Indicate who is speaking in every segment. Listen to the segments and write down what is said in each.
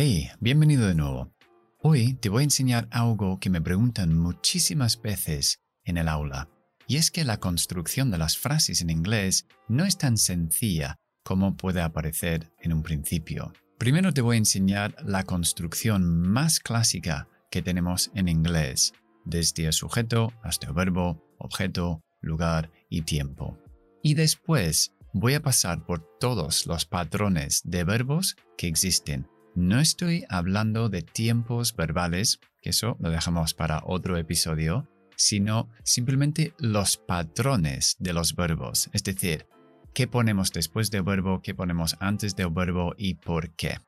Speaker 1: Hey, bienvenido de nuevo. Hoy te voy a enseñar algo que me preguntan muchísimas veces en el aula, y es que la construcción de las frases en inglés no es tan sencilla como puede aparecer en un principio. Primero te voy a enseñar la construcción más clásica que tenemos en inglés, desde el sujeto hasta el verbo, objeto, lugar y tiempo. Y después voy a pasar por todos los patrones de verbos que existen no estoy hablando de tiempos verbales, que eso lo dejamos para otro episodio, sino simplemente los patrones de los verbos, es decir, qué ponemos después del verbo, qué ponemos antes del verbo y por qué.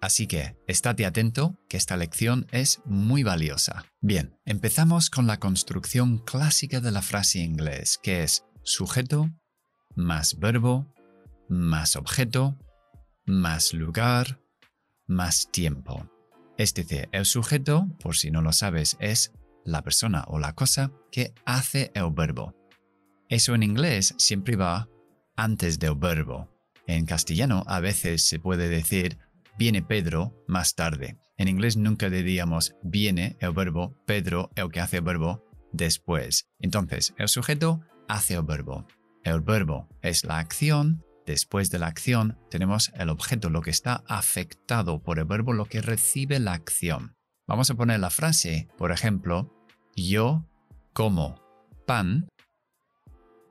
Speaker 1: Así que, estate atento, que esta lección es muy valiosa. Bien, empezamos con la construcción clásica de la frase inglés, que es sujeto más verbo más objeto más lugar más tiempo. Es decir, el sujeto, por si no lo sabes, es la persona o la cosa que hace el verbo. Eso en inglés siempre va antes del verbo. En castellano a veces se puede decir viene Pedro más tarde. En inglés nunca diríamos viene el verbo, Pedro el que hace el verbo después. Entonces, el sujeto hace el verbo. El verbo es la acción Después de la acción tenemos el objeto, lo que está afectado por el verbo, lo que recibe la acción. Vamos a poner la frase, por ejemplo, yo como pan.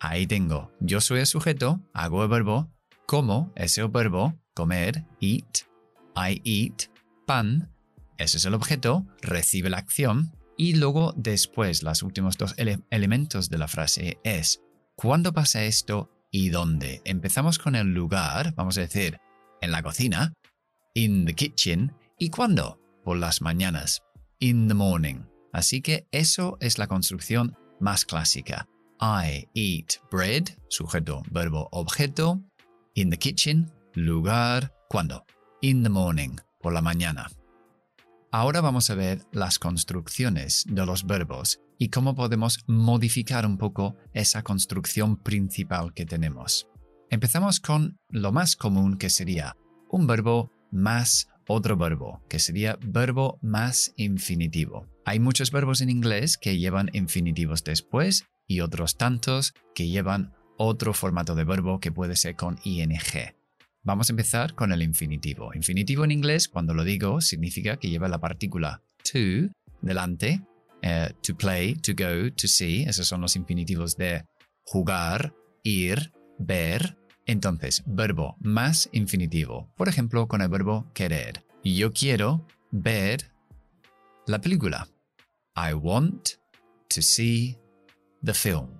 Speaker 1: Ahí tengo, yo soy el sujeto, hago el verbo, como es el verbo, comer, eat, I eat, pan, ese es el objeto, recibe la acción, y luego después, los últimos dos elementos de la frase es, ¿cuándo pasa esto? Y dónde. Empezamos con el lugar, vamos a decir, en la cocina, in the kitchen, y cuándo, por las mañanas, in the morning. Así que eso es la construcción más clásica. I eat bread, sujeto, verbo, objeto. In the kitchen, lugar, ¿cuándo? In the morning, por la mañana. Ahora vamos a ver las construcciones de los verbos y cómo podemos modificar un poco esa construcción principal que tenemos. Empezamos con lo más común que sería un verbo más otro verbo, que sería verbo más infinitivo. Hay muchos verbos en inglés que llevan infinitivos después y otros tantos que llevan otro formato de verbo que puede ser con ing. Vamos a empezar con el infinitivo. Infinitivo en inglés, cuando lo digo, significa que lleva la partícula to delante eh, to play, to go, to see, esos son los infinitivos de jugar, ir, ver. Entonces, verbo más infinitivo. Por ejemplo, con el verbo querer. Yo quiero ver la película. I want to see the film.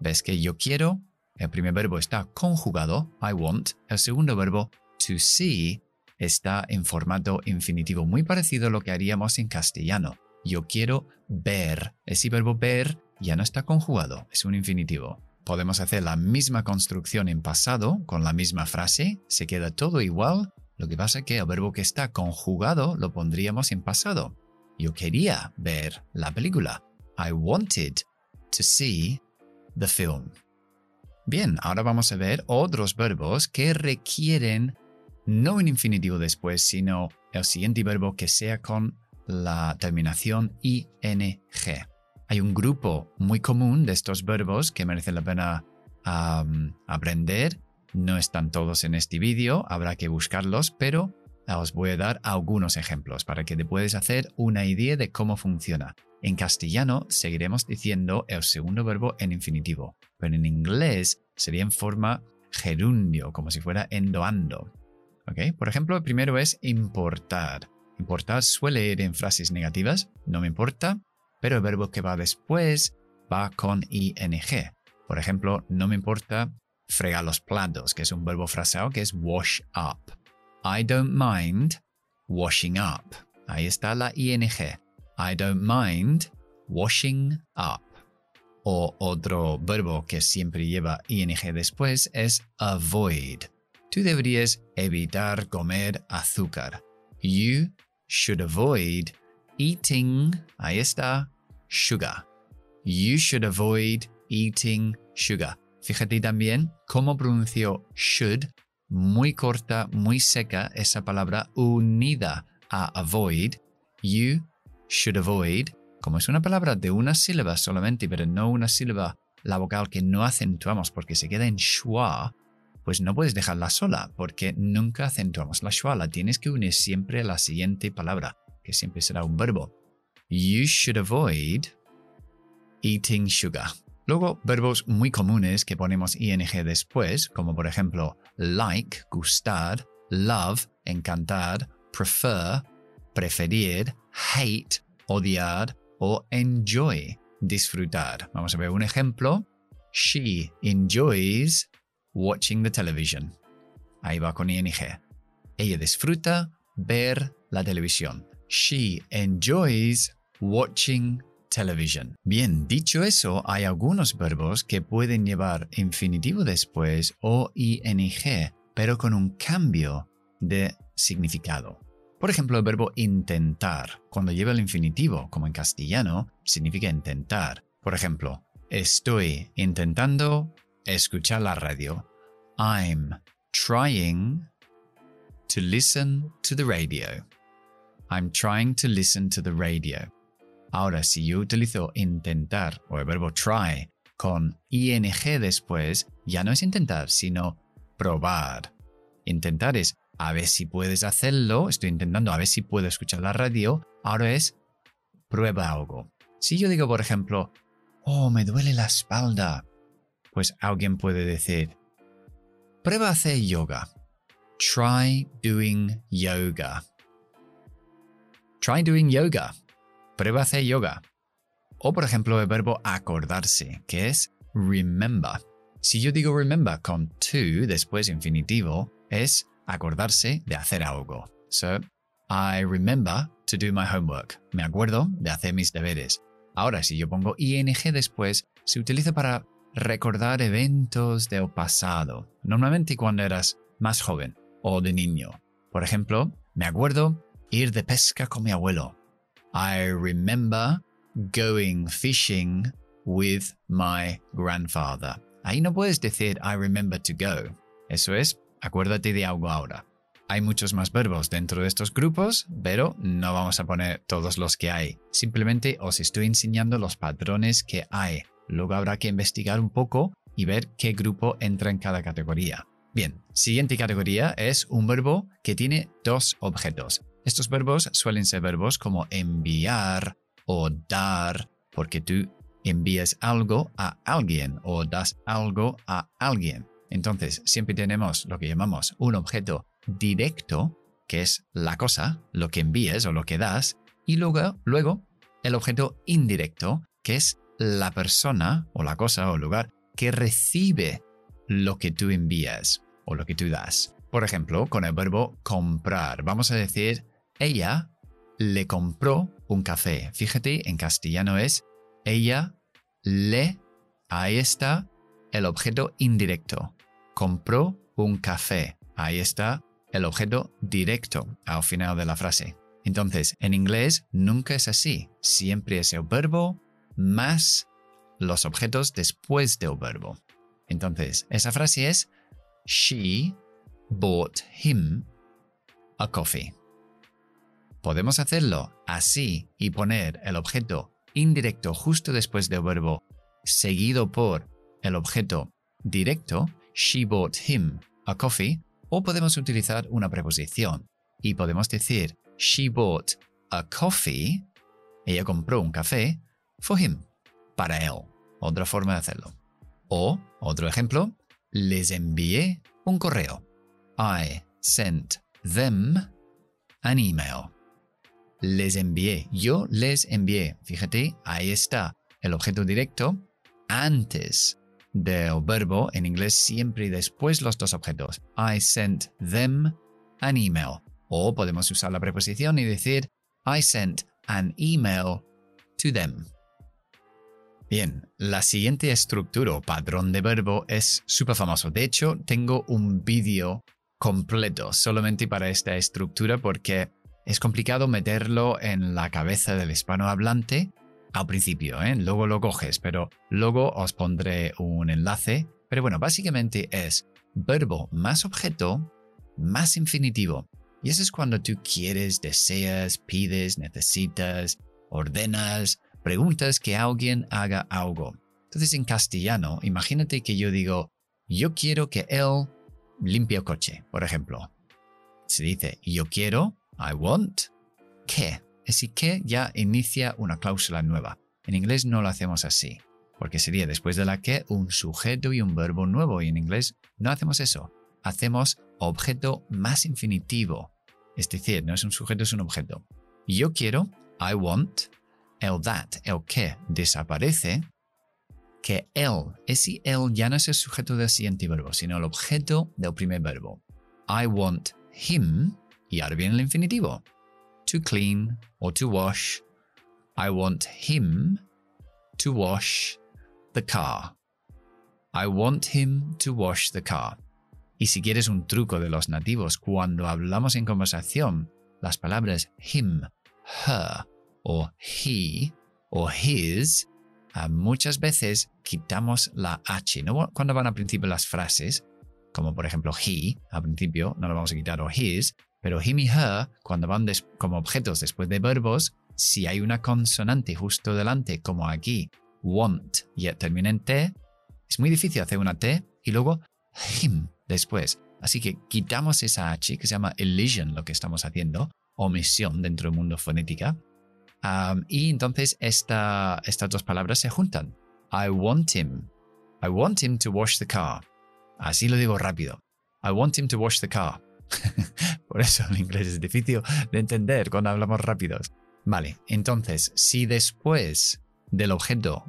Speaker 1: ¿Ves que yo quiero? El primer verbo está conjugado, I want. El segundo verbo, to see, está en formato infinitivo, muy parecido a lo que haríamos en castellano yo quiero ver. Ese verbo ver ya no está conjugado, es un infinitivo. Podemos hacer la misma construcción en pasado con la misma frase, se queda todo igual. Lo que pasa es que el verbo que está conjugado lo pondríamos en pasado. Yo quería ver la película. I wanted to see the film. Bien, ahora vamos a ver otros verbos que requieren no un infinitivo después, sino el siguiente verbo que sea con la terminación ing. Hay un grupo muy común de estos verbos que merecen la pena aprender. No están todos en este vídeo, habrá que buscarlos, pero os voy a dar algunos ejemplos para que te puedas hacer una idea de cómo funciona. En castellano seguiremos diciendo el segundo verbo en infinitivo, pero en inglés sería en forma gerundio, como si fuera endoando. ¿Okay? Por ejemplo, el primero es importar. Importar suele ir en frases negativas, no me importa, pero el verbo que va después va con ing. Por ejemplo, no me importa fregar los platos, que es un verbo fraseado que es wash up. I don't mind washing up. Ahí está la ing. I don't mind washing up. O otro verbo que siempre lleva ing después es avoid. Tú deberías evitar comer azúcar. You should avoid eating, ahí está, sugar. You should avoid eating sugar. Fíjate también cómo pronunció should muy corta, muy seca, esa palabra unida a avoid. You should avoid. Como es una palabra de una sílaba solamente, pero no una sílaba, la vocal que no acentuamos porque se queda en schwa, pues no puedes dejarla sola, porque nunca acentuamos la schwa, tienes que unir siempre a la siguiente palabra, que siempre será un verbo. You should avoid eating sugar. Luego, verbos muy comunes que ponemos ing después, como por ejemplo like, gustar, love, encantar, prefer, preferir, hate, odiar o enjoy, disfrutar. Vamos a ver un ejemplo. She enjoys watching the television. Ahí va con ing. Ella disfruta ver la televisión. She enjoys watching television. Bien, dicho eso, hay algunos verbos que pueden llevar infinitivo después o ing, pero con un cambio de significado. Por ejemplo, el verbo intentar, cuando lleva el infinitivo, como en castellano, significa intentar. Por ejemplo, estoy intentando escuchar la radio. I'm trying to listen to the radio. I'm trying to listen to the radio. Ahora, si yo utilizo intentar o el verbo try con ing después, ya no es intentar, sino probar. Intentar es a ver si puedes hacerlo, estoy intentando a ver si puedo escuchar la radio, ahora es prueba algo. Si yo digo, por ejemplo, oh, me duele la espalda, pues alguien puede decir, prueba hacer yoga. Try doing yoga. Try doing yoga. Prueba hacer yoga. O por ejemplo el verbo acordarse, que es remember. Si yo digo remember con to después infinitivo, es acordarse de hacer algo. So, I remember to do my homework. Me acuerdo de hacer mis deberes. Ahora, si yo pongo ing después, se utiliza para recordar eventos del pasado, normalmente cuando eras más joven o de niño. Por ejemplo, me acuerdo ir de pesca con mi abuelo. I remember going fishing with my grandfather. Ahí no puedes decir I remember to go. Eso es, acuérdate de algo ahora. Hay muchos más verbos dentro de estos grupos, pero no vamos a poner todos los que hay. Simplemente os estoy enseñando los patrones que hay. Luego habrá que investigar un poco y ver qué grupo entra en cada categoría. Bien, siguiente categoría es un verbo que tiene dos objetos. Estos verbos suelen ser verbos como enviar o dar, porque tú envías algo a alguien o das algo a alguien. Entonces, siempre tenemos lo que llamamos un objeto directo, que es la cosa, lo que envíes o lo que das, y luego, luego el objeto indirecto, que es la persona o la cosa o lugar que recibe lo que tú envías o lo que tú das. Por ejemplo, con el verbo comprar, vamos a decir ella le compró un café. Fíjate, en castellano es ella le. Ahí está el objeto indirecto. Compró un café. Ahí está el objeto directo al final de la frase. Entonces, en inglés nunca es así. Siempre es el verbo más los objetos después del verbo. Entonces, esa frase es She bought him a coffee. Podemos hacerlo así y poner el objeto indirecto justo después del verbo seguido por el objeto directo, she bought him a coffee, o podemos utilizar una preposición y podemos decir she bought a coffee, ella compró un café, for him, para él. Otra forma de hacerlo. O, otro ejemplo, les envié un correo. I sent them an email les envié. Yo les envié. Fíjate, ahí está el objeto directo antes del verbo en inglés siempre después los dos objetos. I sent them an email. O podemos usar la preposición y decir I sent an email to them. Bien, la siguiente estructura o patrón de verbo es súper famoso. De hecho, tengo un vídeo completo solamente para esta estructura porque es complicado meterlo en la cabeza del hispanohablante al principio, ¿eh? luego lo coges, pero luego os pondré un enlace. Pero bueno, básicamente es verbo más objeto más infinitivo. Y eso es cuando tú quieres, deseas, pides, necesitas, ordenas, preguntas que alguien haga algo. Entonces en castellano, imagínate que yo digo, yo quiero que él limpie el coche, por ejemplo. Se dice, yo quiero, I want, que. Así que ya inicia una cláusula nueva. En inglés no lo hacemos así, porque sería después de la que un sujeto y un verbo nuevo, y en inglés no hacemos eso. Hacemos objeto más infinitivo. Es decir, no es un sujeto, es un objeto. Yo quiero, I want, el that, el que desaparece, que él, ese él ya no es el sujeto del siguiente verbo, sino el objeto del primer verbo. I want him, y ahora viene el infinitivo. To clean or to wash. I want him to wash the car. I want him to wash the car. Y si quieres un truco de los nativos, cuando hablamos en conversación, las palabras him, her o he o his, ah, muchas veces quitamos la H. Cuando van al principio las frases, como por ejemplo he, al principio no lo vamos a quitar, o his, pero him y her, cuando van como objetos después de verbos, si hay una consonante justo delante, como aquí, want, y termina en T, es muy difícil hacer una T y luego him después. Así que quitamos esa H que se llama elision, lo que estamos haciendo, omisión dentro del mundo fonética. Y entonces esta, estas dos palabras se juntan. I want him. I want him to wash the car. Así lo digo rápido. I want him to wash the car. Por eso el inglés es difícil de entender cuando hablamos rápidos. Vale, entonces, si después del objeto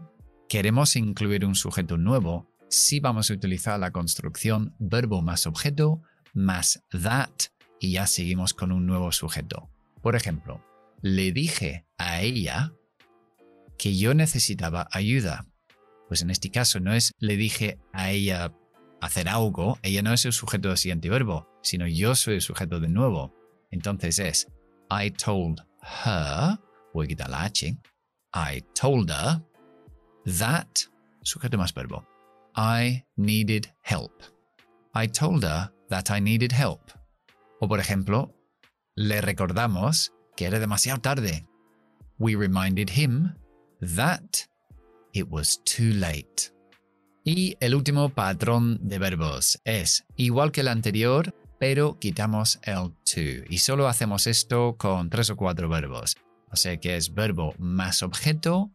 Speaker 1: queremos incluir un sujeto nuevo, sí vamos a utilizar la construcción verbo más objeto más that y ya seguimos con un nuevo sujeto. Por ejemplo, le dije a ella que yo necesitaba ayuda. Pues en este caso no es le dije a ella hacer algo, ella no es el sujeto del siguiente verbo, sino yo soy el sujeto de nuevo. Entonces es I told her, voy a quitar la H, I told her that, sujeto más verbo. I needed help. I told her that I needed help. O por ejemplo, le recordamos que era demasiado tarde. We reminded him that it was too late. Y el último patrón de verbos es igual que el anterior, pero quitamos el to. Y solo hacemos esto con tres o cuatro verbos. O sea que es verbo más objeto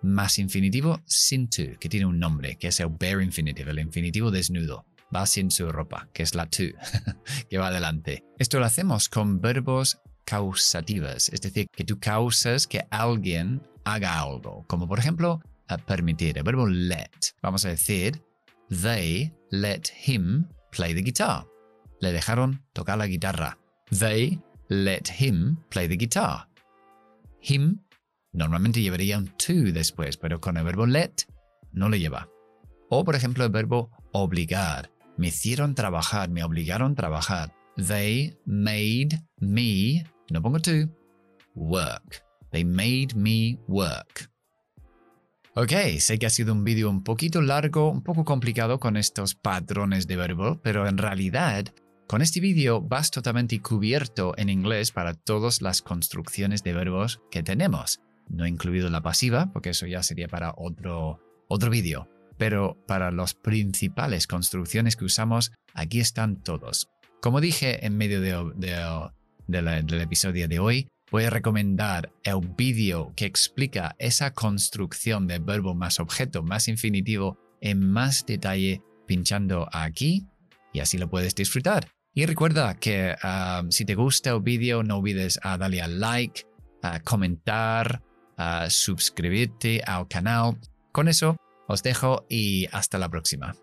Speaker 1: más infinitivo sin to, que tiene un nombre, que es el bare infinitive, el infinitivo desnudo. Va sin su ropa, que es la to, que va adelante. Esto lo hacemos con verbos causativos, es decir, que tú causas que alguien haga algo, como por ejemplo permitir, el verbo let. Vamos a decir, they let him play the guitar. Le dejaron tocar la guitarra. They let him play the guitar. Him Normalmente llevaría un to después, pero con el verbo let no lo lleva. O por ejemplo el verbo obligar. Me hicieron trabajar, me obligaron a trabajar. They made me, no pongo to, work. They made me work. Ok, sé que ha sido un vídeo un poquito largo, un poco complicado con estos patrones de verbo, pero en realidad con este vídeo vas totalmente cubierto en inglés para todas las construcciones de verbos que tenemos. No he incluido la pasiva, porque eso ya sería para otro, otro vídeo. Pero para las principales construcciones que usamos, aquí están todos. Como dije en medio del episodio de hoy, voy a recomendar el vídeo que explica esa construcción de verbo más objeto más infinitivo en más detalle pinchando aquí y así lo puedes disfrutar. Y recuerda que ah, si te gusta el vídeo no olvides a darle al like, a comentar, suscribirte al canal. Con eso os dejo y hasta la próxima.